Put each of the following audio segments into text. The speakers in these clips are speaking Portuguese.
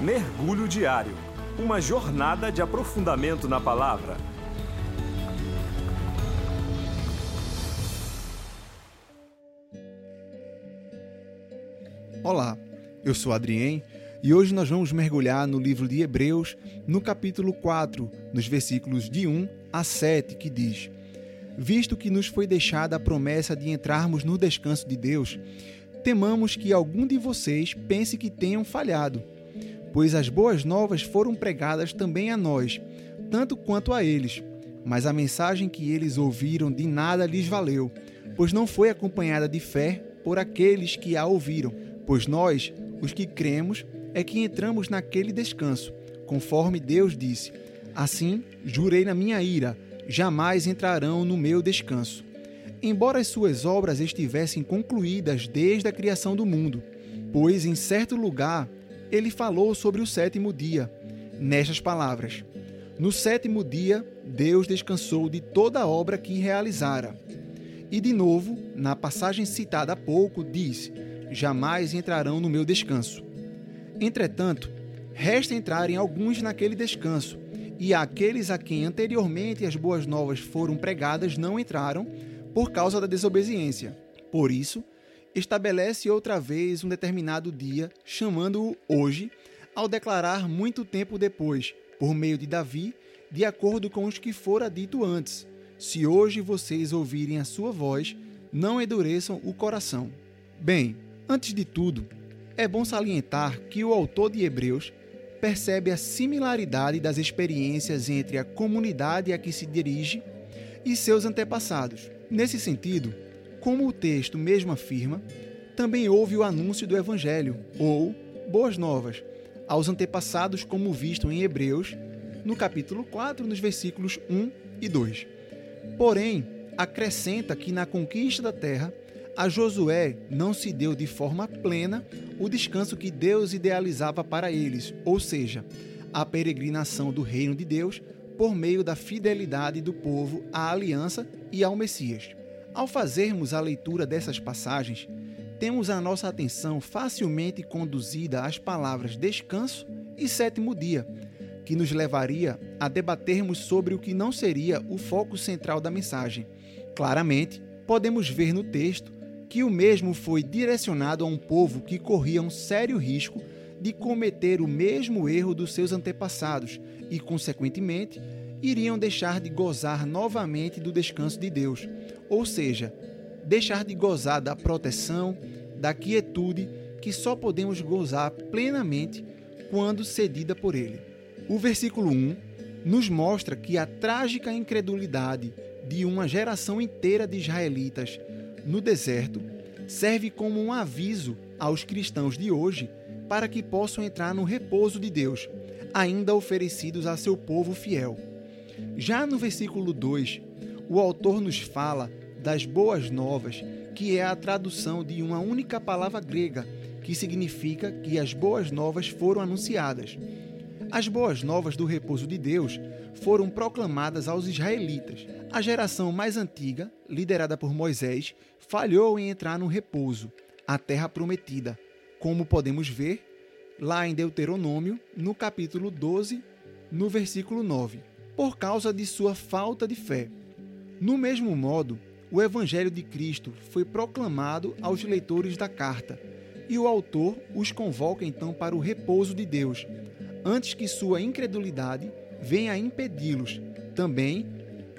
Mergulho Diário Uma jornada de aprofundamento na palavra. Olá, eu sou Adrien e hoje nós vamos mergulhar no livro de Hebreus, no capítulo 4, nos versículos de 1 a 7, que diz: Visto que nos foi deixada a promessa de entrarmos no descanso de Deus, temamos que algum de vocês pense que tenham falhado, pois as boas novas foram pregadas também a nós, tanto quanto a eles. Mas a mensagem que eles ouviram de nada lhes valeu, pois não foi acompanhada de fé por aqueles que a ouviram. Pois nós, os que cremos, é que entramos naquele descanso, conforme Deus disse: Assim, jurei na minha ira, jamais entrarão no meu descanso embora as suas obras estivessem concluídas desde a criação do mundo, pois em certo lugar ele falou sobre o sétimo dia, nestas palavras: No sétimo dia, Deus descansou de toda a obra que realizara. E de novo, na passagem citada há pouco, diz: Jamais entrarão no meu descanso. Entretanto, resta entrarem alguns naquele descanso, e aqueles a quem anteriormente as boas novas foram pregadas não entraram, por causa da desobediência. Por isso, estabelece outra vez um determinado dia, chamando-o hoje, ao declarar muito tempo depois, por meio de Davi, de acordo com os que fora dito antes: Se hoje vocês ouvirem a sua voz, não endureçam o coração. Bem, antes de tudo, é bom salientar que o autor de Hebreus percebe a similaridade das experiências entre a comunidade a que se dirige e seus antepassados. Nesse sentido, como o texto mesmo afirma, também houve o anúncio do Evangelho, ou Boas Novas, aos antepassados, como visto em Hebreus, no capítulo 4, nos versículos 1 e 2. Porém, acrescenta que na conquista da terra, a Josué não se deu de forma plena o descanso que Deus idealizava para eles, ou seja, a peregrinação do reino de Deus por meio da fidelidade do povo à aliança e ao Messias. Ao fazermos a leitura dessas passagens, temos a nossa atenção facilmente conduzida às palavras descanso e sétimo dia, que nos levaria a debatermos sobre o que não seria o foco central da mensagem. Claramente, podemos ver no texto que o mesmo foi direcionado a um povo que corria um sério risco de cometer o mesmo erro dos seus antepassados e, consequentemente, iriam deixar de gozar novamente do descanso de Deus, ou seja, deixar de gozar da proteção, da quietude que só podemos gozar plenamente quando cedida por Ele. O versículo 1 nos mostra que a trágica incredulidade de uma geração inteira de israelitas no deserto serve como um aviso aos cristãos de hoje para que possam entrar no repouso de Deus, ainda oferecidos a seu povo fiel. Já no versículo 2, o autor nos fala das boas novas, que é a tradução de uma única palavra grega, que significa que as boas novas foram anunciadas. As boas novas do repouso de Deus foram proclamadas aos israelitas. A geração mais antiga, liderada por Moisés, falhou em entrar no repouso, a terra prometida, como podemos ver lá em Deuteronômio, no capítulo 12, no versículo 9, por causa de sua falta de fé. No mesmo modo, o Evangelho de Cristo foi proclamado aos leitores da carta, e o autor os convoca então para o repouso de Deus, antes que sua incredulidade venha a impedi-los também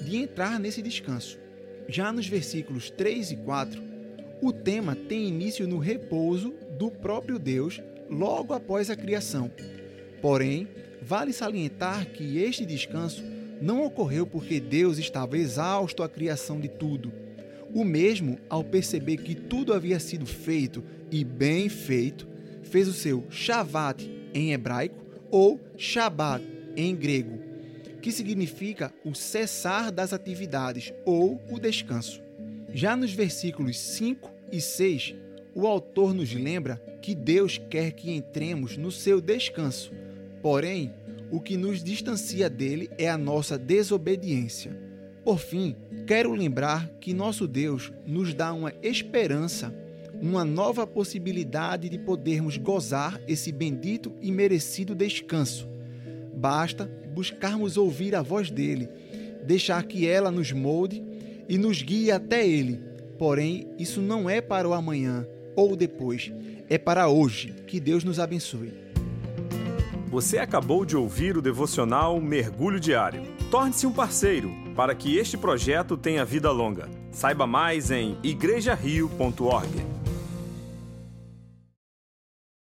de entrar nesse descanso. Já nos versículos 3 e 4, o tema tem início no repouso do próprio Deus logo após a criação. Porém, vale salientar que este descanso não ocorreu porque Deus estava exausto à criação de tudo. O mesmo, ao perceber que tudo havia sido feito e bem feito, fez o seu Shavat em hebraico ou Shabbat em grego, que significa o cessar das atividades ou o descanso. Já nos versículos 5 e 6, o autor nos lembra que Deus quer que entremos no seu descanso, porém, o que nos distancia dele é a nossa desobediência. Por fim, quero lembrar que nosso Deus nos dá uma esperança uma nova possibilidade de podermos gozar esse bendito e merecido descanso. Basta buscarmos ouvir a voz dele, deixar que ela nos molde e nos guie até ele. Porém, isso não é para o amanhã ou depois, é para hoje. Que Deus nos abençoe. Você acabou de ouvir o devocional Mergulho Diário. Torne-se um parceiro para que este projeto tenha vida longa. Saiba mais em igrejario.org.